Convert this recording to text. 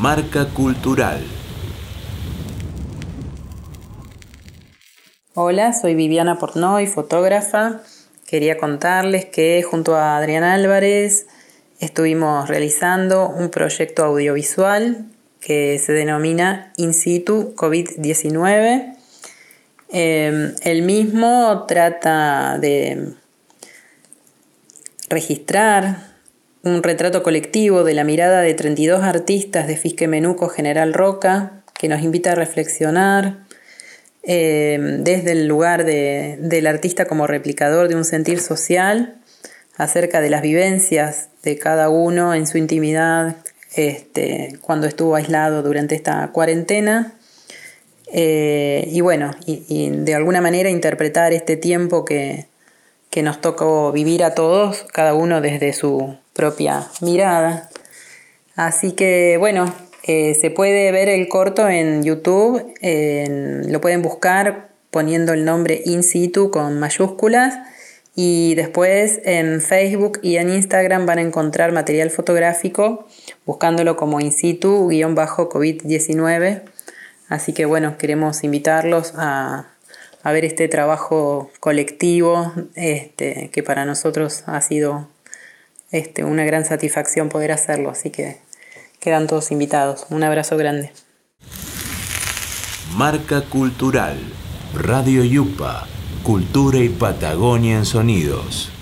Marca Cultural. Hola, soy Viviana Portnoy, fotógrafa. Quería contarles que junto a Adrián Álvarez estuvimos realizando un proyecto audiovisual que se denomina In situ COVID-19. Em, el mismo trata de registrar un retrato colectivo de la mirada de 32 artistas de Fisque Menuco General Roca, que nos invita a reflexionar em, desde el lugar del artista como replicador de un sentir social acerca de las vivencias de cada uno en su intimidad este, cuando estuvo aislado durante esta cuarentena. Eh, y bueno, y, de alguna manera interpretar este tiempo que, nos tocó vivir a todos, cada uno desde su propia mirada. Así que bueno, eh, se puede ver el corto en YouTube, lo pueden buscar poniendo el nombre in situ con mayúsculas y después en Facebook y en Instagram van a encontrar material fotográfico buscándolo como in situ-COVID-19. Así que bueno, queremos invitarlos a, ver este trabajo colectivo este, que para nosotros ha sido este, una gran satisfacción poder hacerlo. Así que quedan todos invitados. Un abrazo grande. Marca Cultural, Radio Yupa Cultura y Patagonia en Sonidos.